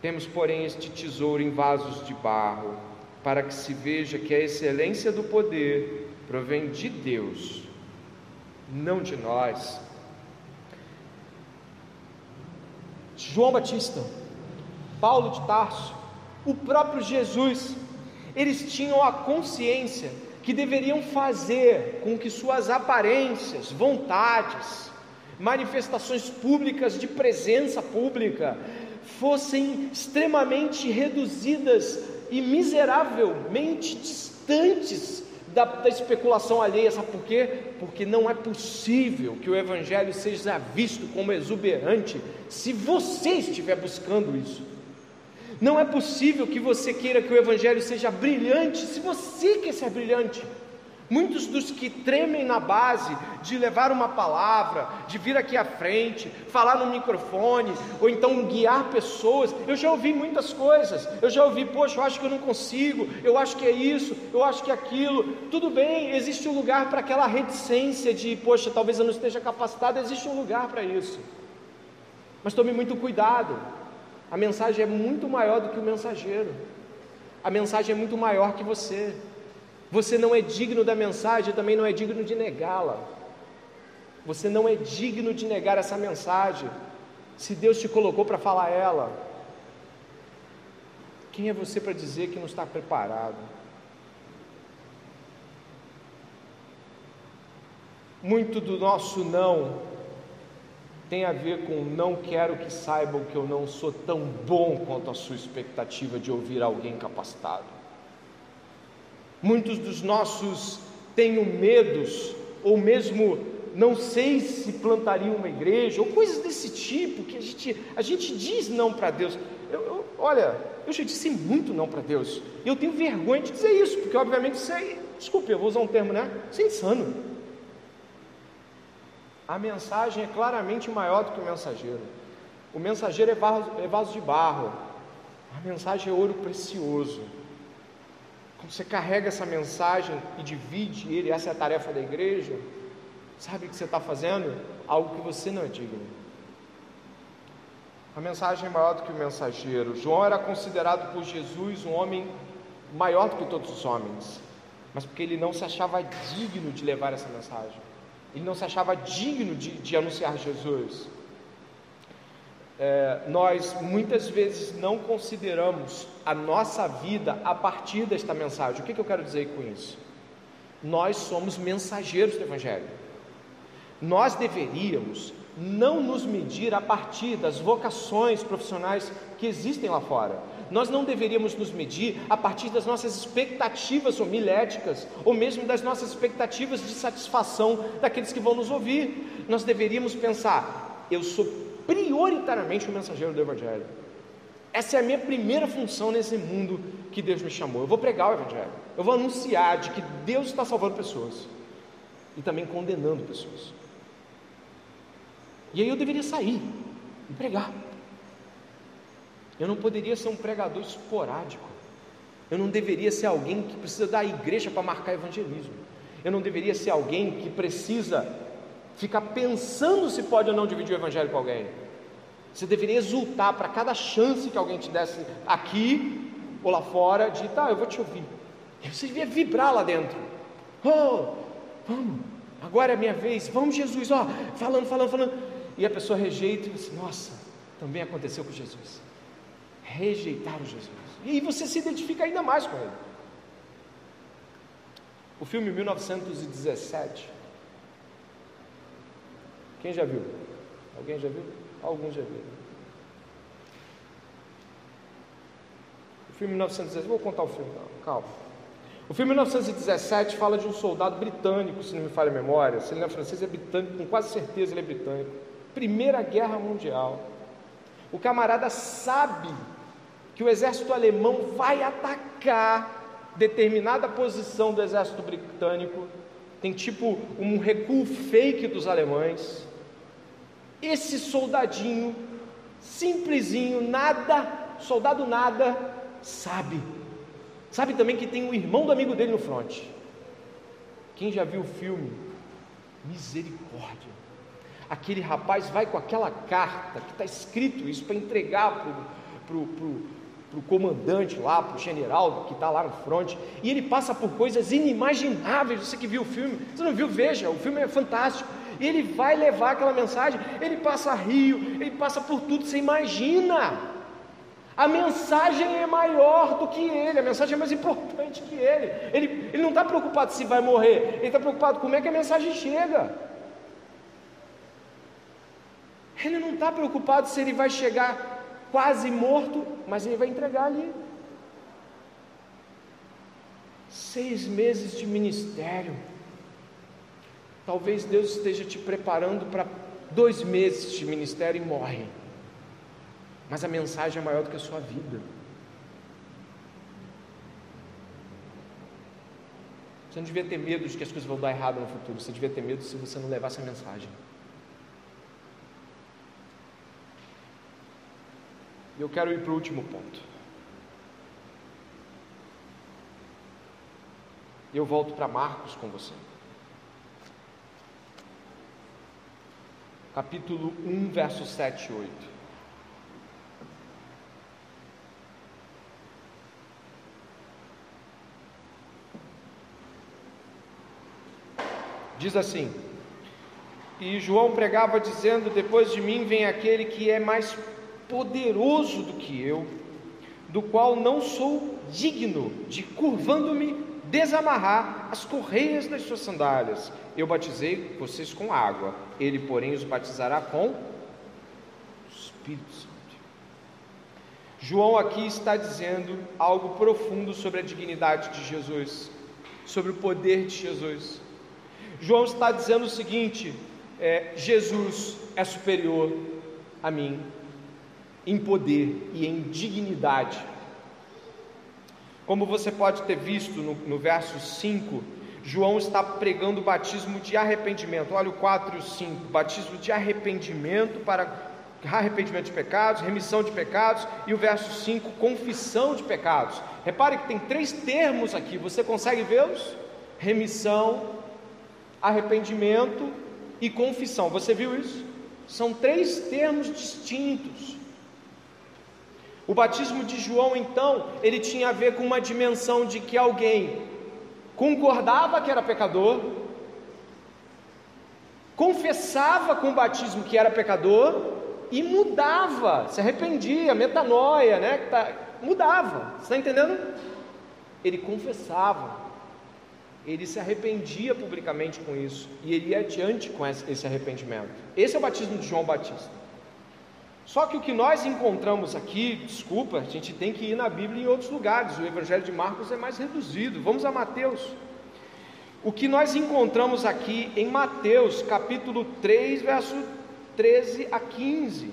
Temos, porém, este tesouro em vasos de barro, para que se veja que a excelência do poder provém de Deus, não de nós. João Batista, Paulo de Tarso, o próprio Jesus, eles tinham a consciência que deveriam fazer com que suas aparências, vontades, manifestações públicas de presença pública fossem extremamente reduzidas e miseravelmente distantes da, da, especulação alheia, sabe por quê? Porque não é possível que o Evangelho seja visto como exuberante se você estiver buscando isso. Não é possível que você queira que o Evangelho seja brilhante se você quer ser brilhante. Muitos dos que tremem na base de levar uma palavra, de vir aqui à frente, falar no microfone, ou então guiar pessoas, eu já ouvi muitas coisas. Eu já ouvi, poxa, eu acho que eu não consigo, eu acho que é isso, eu acho que é aquilo. Tudo bem, existe um lugar para aquela reticência de, poxa, talvez eu não esteja capacitado, existe um lugar para isso. Mas tome muito cuidado. A mensagem é muito maior do que o mensageiro. A mensagem é muito maior que você. Você não é digno da mensagem, também não é digno de negá-la. Você não é digno de negar essa mensagem. Se Deus te colocou para falar ela, quem é você para dizer que não está preparado? Muito do nosso não tem a ver com não quero que saibam que eu não sou tão bom quanto a sua expectativa de ouvir alguém capacitado. Muitos dos nossos tenho medos, ou mesmo não sei se plantaria uma igreja, ou coisas desse tipo, que a gente, a gente diz não para Deus. Eu, eu, olha, eu já disse muito não para Deus, e eu tenho vergonha de dizer isso, porque obviamente isso é, desculpe, eu vou usar um termo, né? Isso é insano. A mensagem é claramente maior do que o mensageiro. O mensageiro é vaso, é vaso de barro, a mensagem é ouro precioso. Você carrega essa mensagem e divide ele, essa é a tarefa da igreja, sabe o que você está fazendo? Algo que você não é digno. A mensagem é maior do que o mensageiro. João era considerado por Jesus um homem maior do que todos os homens, mas porque ele não se achava digno de levar essa mensagem, ele não se achava digno de, de anunciar Jesus. É, nós muitas vezes não consideramos a nossa vida a partir desta mensagem. O que, que eu quero dizer com isso? Nós somos mensageiros do Evangelho. Nós deveríamos não nos medir a partir das vocações profissionais que existem lá fora. Nós não deveríamos nos medir a partir das nossas expectativas homiléticas, ou mesmo das nossas expectativas de satisfação daqueles que vão nos ouvir. Nós deveríamos pensar: eu sou prioritariamente um mensageiro do Evangelho. Essa é a minha primeira função nesse mundo que Deus me chamou. Eu vou pregar o Evangelho, eu vou anunciar de que Deus está salvando pessoas e também condenando pessoas. E aí eu deveria sair e pregar. Eu não poderia ser um pregador esporádico. Eu não deveria ser alguém que precisa da igreja para marcar evangelismo. Eu não deveria ser alguém que precisa ficar pensando se pode ou não dividir o evangelho com alguém. Você deveria exultar para cada chance que alguém te desse aqui ou lá fora, de tá, eu vou te ouvir. Você devia vibrar lá dentro. Oh, vamos, agora é a minha vez, vamos, Jesus, ó, falando, falando, falando. E a pessoa rejeita e diz, nossa, também aconteceu com Jesus. Rejeitaram Jesus. E aí você se identifica ainda mais com ele. O filme 1917. Quem já viu? Alguém já viu? Alguns já viram. O filme 1917, vou contar o filme, não, calma. O filme 1917 fala de um soldado britânico, se não me falha a memória. Se ele não é francês, é britânico, com quase certeza ele é britânico. Primeira Guerra Mundial. O camarada sabe que o exército alemão vai atacar determinada posição do exército britânico. Tem tipo um recuo fake dos alemães. Esse soldadinho, simplesinho, nada, soldado nada, sabe. Sabe também que tem um irmão do amigo dele no fronte. Quem já viu o filme? Misericórdia. Aquele rapaz vai com aquela carta que está escrito isso para entregar para o pro, pro, comandante lá, para o general que está lá no fronte, e ele passa por coisas inimagináveis. Você que viu o filme, você não viu? Veja, o filme é fantástico. E ele vai levar aquela mensagem, ele passa rio, ele passa por tudo, você imagina. A mensagem é maior do que ele, a mensagem é mais importante que ele. Ele, ele não está preocupado se vai morrer, ele está preocupado como é que a mensagem chega. Ele não está preocupado se ele vai chegar quase morto, mas ele vai entregar ali. Seis meses de ministério. Talvez Deus esteja te preparando para dois meses de ministério e morre mas a mensagem é maior do que a sua vida. Você não devia ter medo de que as coisas vão dar errado no futuro, você devia ter medo se você não levasse a mensagem. E eu quero ir para o último ponto. Eu volto para Marcos com você. Capítulo 1, versos 7 e 8. Diz assim: E João pregava dizendo: Depois de mim vem aquele que é mais poderoso do que eu, do qual não sou digno de, curvando-me, desamarrar as correias das suas sandálias. Eu batizei vocês com água, ele, porém, os batizará com o Espírito Santo. João aqui está dizendo algo profundo sobre a dignidade de Jesus, sobre o poder de Jesus. João está dizendo o seguinte: é, Jesus é superior a mim em poder e em dignidade. Como você pode ter visto no, no verso 5, João está pregando o batismo de arrependimento. Olha o 4 e o 5: batismo de arrependimento para arrependimento de pecados, remissão de pecados, e o verso 5, confissão de pecados. Repare que tem três termos aqui, você consegue vê-los? Remissão, arrependimento e confissão. Você viu isso? São três termos distintos. O batismo de João, então, ele tinha a ver com uma dimensão de que alguém concordava que era pecador, confessava com o batismo que era pecador e mudava, se arrependia, metanoia, né? Tá, mudava, você está entendendo? Ele confessava, ele se arrependia publicamente com isso e ele ia adiante com esse arrependimento. Esse é o batismo de João Batista. Só que o que nós encontramos aqui, desculpa, a gente tem que ir na Bíblia em outros lugares. O Evangelho de Marcos é mais reduzido. Vamos a Mateus. O que nós encontramos aqui em Mateus, capítulo 3, verso 13 a 15.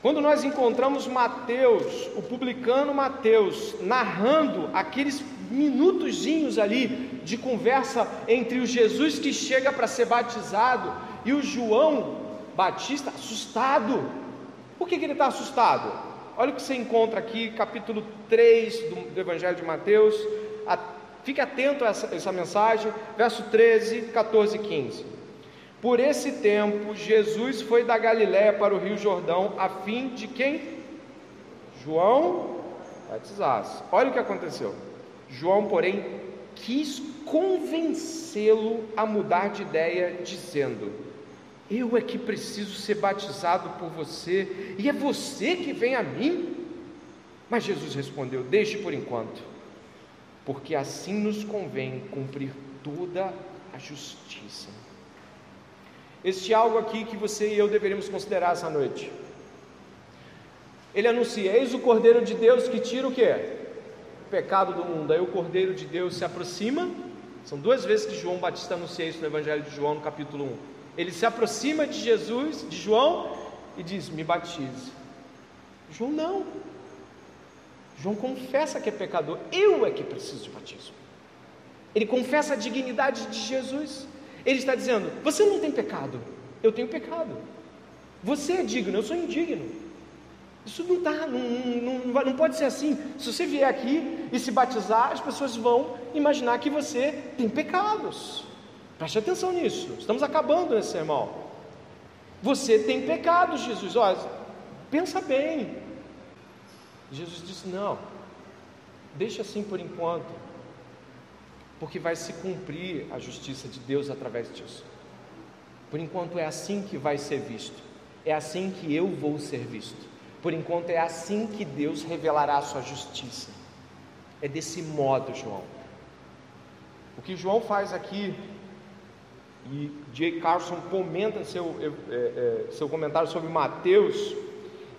Quando nós encontramos Mateus, o publicano Mateus, narrando aqueles minutozinhos ali de conversa entre o Jesus que chega para ser batizado e o João Batista, assustado. Por que, que ele está assustado? Olha o que você encontra aqui, capítulo 3 do, do Evangelho de Mateus. A, fique atento a essa, essa mensagem, verso 13, 14 e 15. Por esse tempo, Jesus foi da Galiléia para o Rio Jordão, a fim de quem? João batizasse. Olha o que aconteceu. João, porém, quis convencê-lo a mudar de ideia, dizendo: eu é que preciso ser batizado por você, e é você que vem a mim? Mas Jesus respondeu: Deixe por enquanto, porque assim nos convém cumprir toda a justiça. Este é algo aqui que você e eu deveríamos considerar essa noite. Ele anuncia: Eis o Cordeiro de Deus que tira o que? O pecado do mundo. Aí o Cordeiro de Deus se aproxima. São duas vezes que João Batista anuncia isso no Evangelho de João, no capítulo 1 ele se aproxima de Jesus, de João, e diz: Me batize. João não. João confessa que é pecador. Eu é que preciso de batismo. Ele confessa a dignidade de Jesus. Ele está dizendo: Você não tem pecado, eu tenho pecado. Você é digno, eu sou indigno. Isso não está, não, não, não, não pode ser assim. Se você vier aqui e se batizar, as pessoas vão imaginar que você tem pecados. Preste atenção nisso. Estamos acabando nesse sermão. Você tem pecado, Jesus. Olha, pensa bem. Jesus disse: Não, deixa assim por enquanto, porque vai se cumprir a justiça de Deus através disso. Por enquanto é assim que vai ser visto, é assim que eu vou ser visto. Por enquanto é assim que Deus revelará a sua justiça. É desse modo, João. O que João faz aqui e J. Carson comenta seu, é, é, seu comentário sobre Mateus,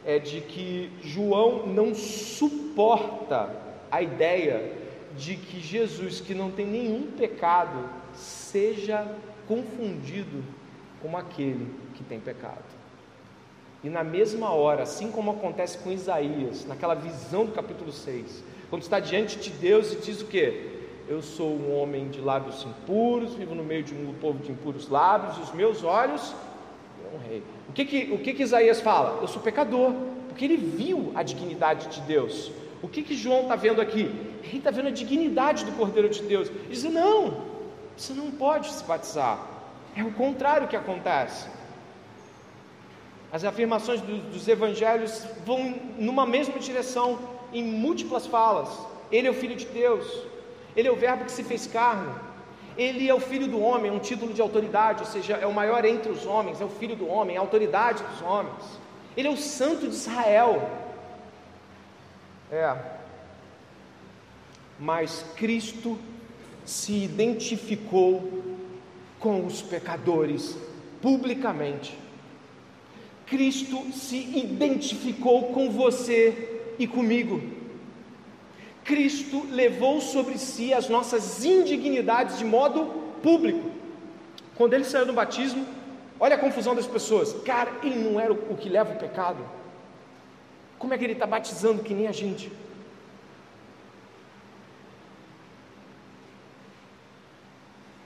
é de que João não suporta a ideia de que Jesus, que não tem nenhum pecado, seja confundido com aquele que tem pecado. E na mesma hora, assim como acontece com Isaías, naquela visão do capítulo 6, quando está diante de Deus e diz o que? Eu sou um homem de lábios impuros, vivo no meio de um povo de impuros lábios, os meus olhos viram um rei. O que que, o que que Isaías fala? Eu sou pecador, porque ele viu a dignidade de Deus. O que que João está vendo aqui? Ele está vendo a dignidade do Cordeiro de Deus. Ele diz: Não, você não pode se batizar. É o contrário que acontece. As afirmações do, dos evangelhos vão numa mesma direção, em múltiplas falas. Ele é o Filho de Deus, ele é o Verbo que se fez carne. Ele é o Filho do homem, é um título de autoridade, ou seja, é o maior entre os homens, é o Filho do homem, é a autoridade dos homens. Ele é o Santo de Israel. É. Mas Cristo se identificou com os pecadores publicamente. Cristo se identificou com você e comigo. Cristo levou sobre si as nossas indignidades de modo público. Quando ele saiu do batismo, olha a confusão das pessoas. Cara, ele não era o que leva o pecado. Como é que ele está batizando que nem a gente?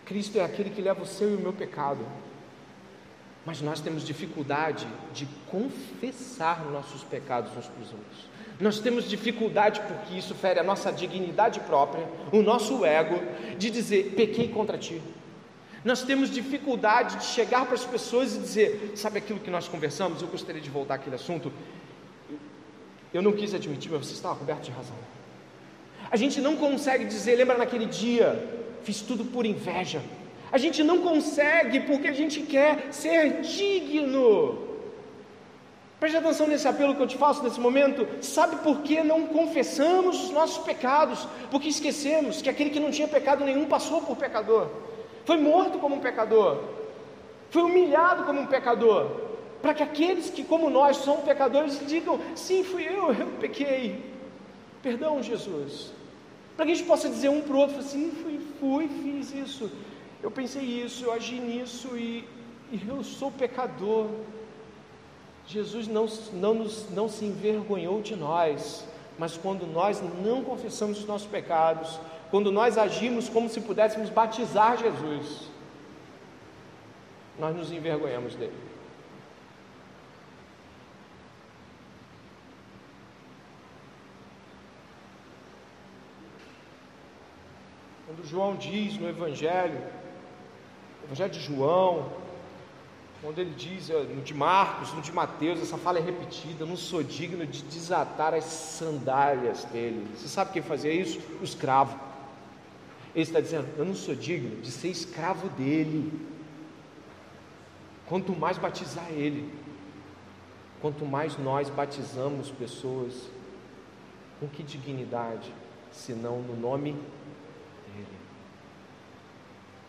Cristo é aquele que leva o seu e o meu pecado. mas nós temos dificuldade de confessar nossos pecados uns para os outros. Nós temos dificuldade porque isso fere a nossa dignidade própria, o nosso ego, de dizer: pequei contra ti. Nós temos dificuldade de chegar para as pessoas e dizer: sabe aquilo que nós conversamos? Eu gostaria de voltar àquele assunto. Eu não quis admitir, mas você estava coberto de razão. A gente não consegue dizer, lembra naquele dia, fiz tudo por inveja. A gente não consegue porque a gente quer ser digno. Preste atenção nesse apelo que eu te faço nesse momento. Sabe por que não confessamos os nossos pecados? Porque esquecemos que aquele que não tinha pecado nenhum passou por pecador, foi morto como um pecador, foi humilhado como um pecador, para que aqueles que, como nós, são pecadores, digam: sim, fui eu, eu pequei. Perdão, Jesus. Para que a gente possa dizer um para o outro: assim, fui, fui, fiz isso, eu pensei isso, eu agi nisso e, e eu sou pecador. Jesus não, não, nos, não se envergonhou de nós, mas quando nós não confessamos os nossos pecados, quando nós agimos como se pudéssemos batizar Jesus, nós nos envergonhamos dele. Quando João diz no Evangelho, Evangelho de João, quando ele diz, no de Marcos, no de Mateus, essa fala é repetida, não sou digno de desatar as sandálias dele. Você sabe quem fazia isso? O escravo. Ele está dizendo, eu não sou digno de ser escravo dele. Quanto mais batizar ele, quanto mais nós batizamos pessoas, com que dignidade, senão no nome dele.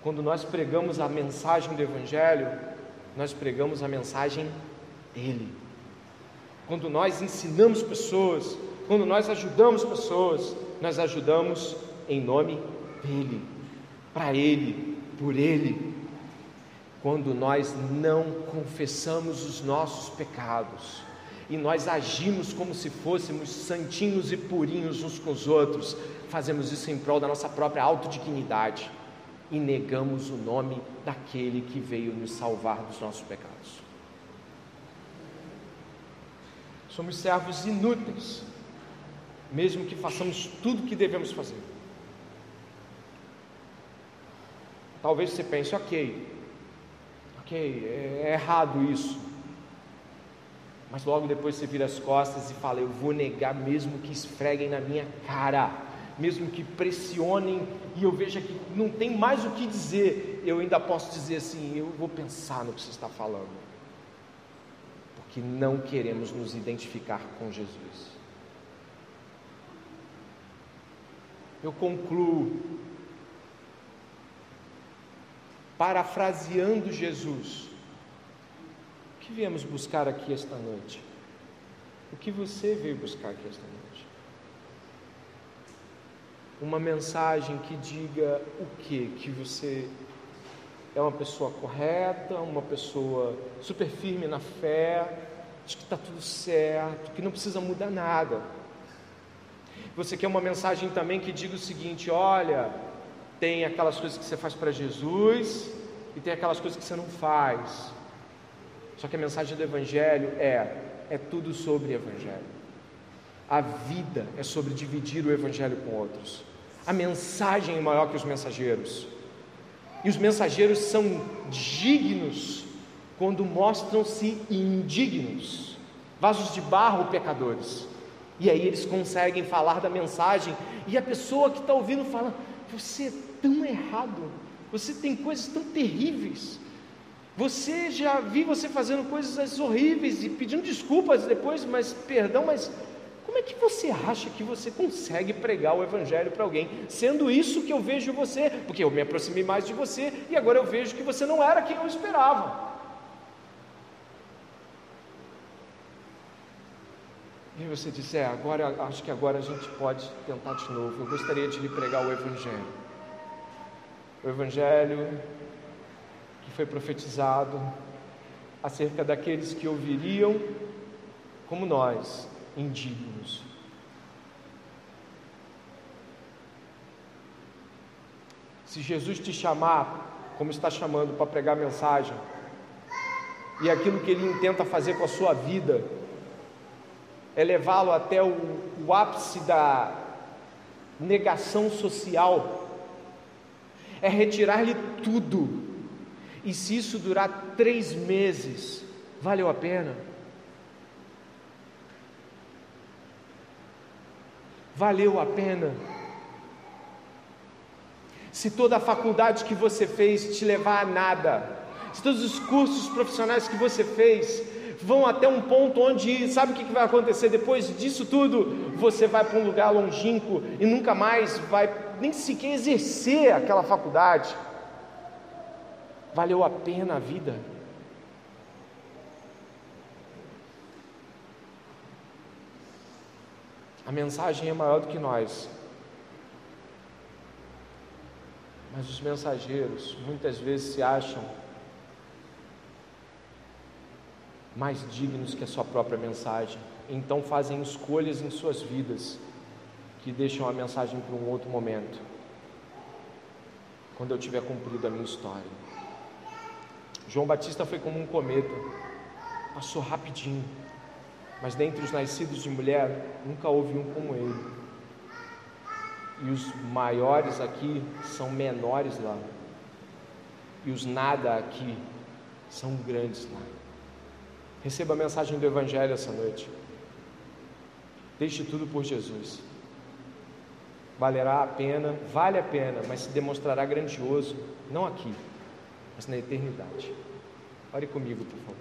Quando nós pregamos a mensagem do Evangelho, nós pregamos a mensagem dele. Quando nós ensinamos pessoas, quando nós ajudamos pessoas, nós ajudamos em nome dele, para ele, por ele. Quando nós não confessamos os nossos pecados e nós agimos como se fôssemos santinhos e purinhos uns com os outros, fazemos isso em prol da nossa própria autodignidade e negamos o nome daquele que veio nos salvar dos nossos pecados. Somos servos inúteis, mesmo que façamos tudo o que devemos fazer. Talvez você pense, ok, ok, é errado isso. Mas logo depois você vira as costas e fala: Eu vou negar mesmo que esfreguem na minha cara mesmo que pressionem e eu veja que não tem mais o que dizer, eu ainda posso dizer assim: eu vou pensar no que você está falando, porque não queremos nos identificar com Jesus. Eu concluo parafraseando Jesus. O que viemos buscar aqui esta noite? O que você veio buscar aqui esta noite? Uma mensagem que diga o que? Que você é uma pessoa correta, uma pessoa super firme na fé, de que está tudo certo, que não precisa mudar nada. Você quer uma mensagem também que diga o seguinte: olha, tem aquelas coisas que você faz para Jesus e tem aquelas coisas que você não faz. Só que a mensagem do Evangelho é: é tudo sobre Evangelho. A vida é sobre dividir o Evangelho com outros. A mensagem é maior que os mensageiros. E os mensageiros são dignos quando mostram-se indignos, vasos de barro pecadores. E aí eles conseguem falar da mensagem, e a pessoa que está ouvindo fala: Você é tão errado, você tem coisas tão terríveis. Você já vi você fazendo coisas horríveis e pedindo desculpas depois, mas perdão, mas como é que você acha que você consegue pregar o Evangelho para alguém, sendo isso que eu vejo você? Porque eu me aproximei mais de você e agora eu vejo que você não era quem eu esperava. E você diz: É, agora acho que agora a gente pode tentar de novo. Eu gostaria de lhe pregar o Evangelho. O Evangelho que foi profetizado acerca daqueles que ouviriam, como nós, indignos. Se Jesus te chamar, como está chamando para pregar mensagem, e aquilo que ele intenta fazer com a sua vida é levá-lo até o, o ápice da negação social, é retirar-lhe tudo, e se isso durar três meses, valeu a pena? Valeu a pena? Se toda a faculdade que você fez te levar a nada, se todos os cursos profissionais que você fez vão até um ponto onde, sabe o que vai acontecer depois disso tudo? Você vai para um lugar longínquo e nunca mais vai nem sequer exercer aquela faculdade. Valeu a pena a vida? A mensagem é maior do que nós. Mas os mensageiros muitas vezes se acham mais dignos que a sua própria mensagem. Então fazem escolhas em suas vidas que deixam a mensagem para um outro momento. Quando eu tiver cumprido a minha história. João Batista foi como um cometa, passou rapidinho, mas dentre os nascidos de mulher, nunca houve um como ele. E os maiores aqui são menores lá, e os nada aqui são grandes lá. Receba a mensagem do Evangelho essa noite. Deixe tudo por Jesus. Valerá a pena, vale a pena, mas se demonstrará grandioso, não aqui, mas na eternidade. Ore comigo, por favor.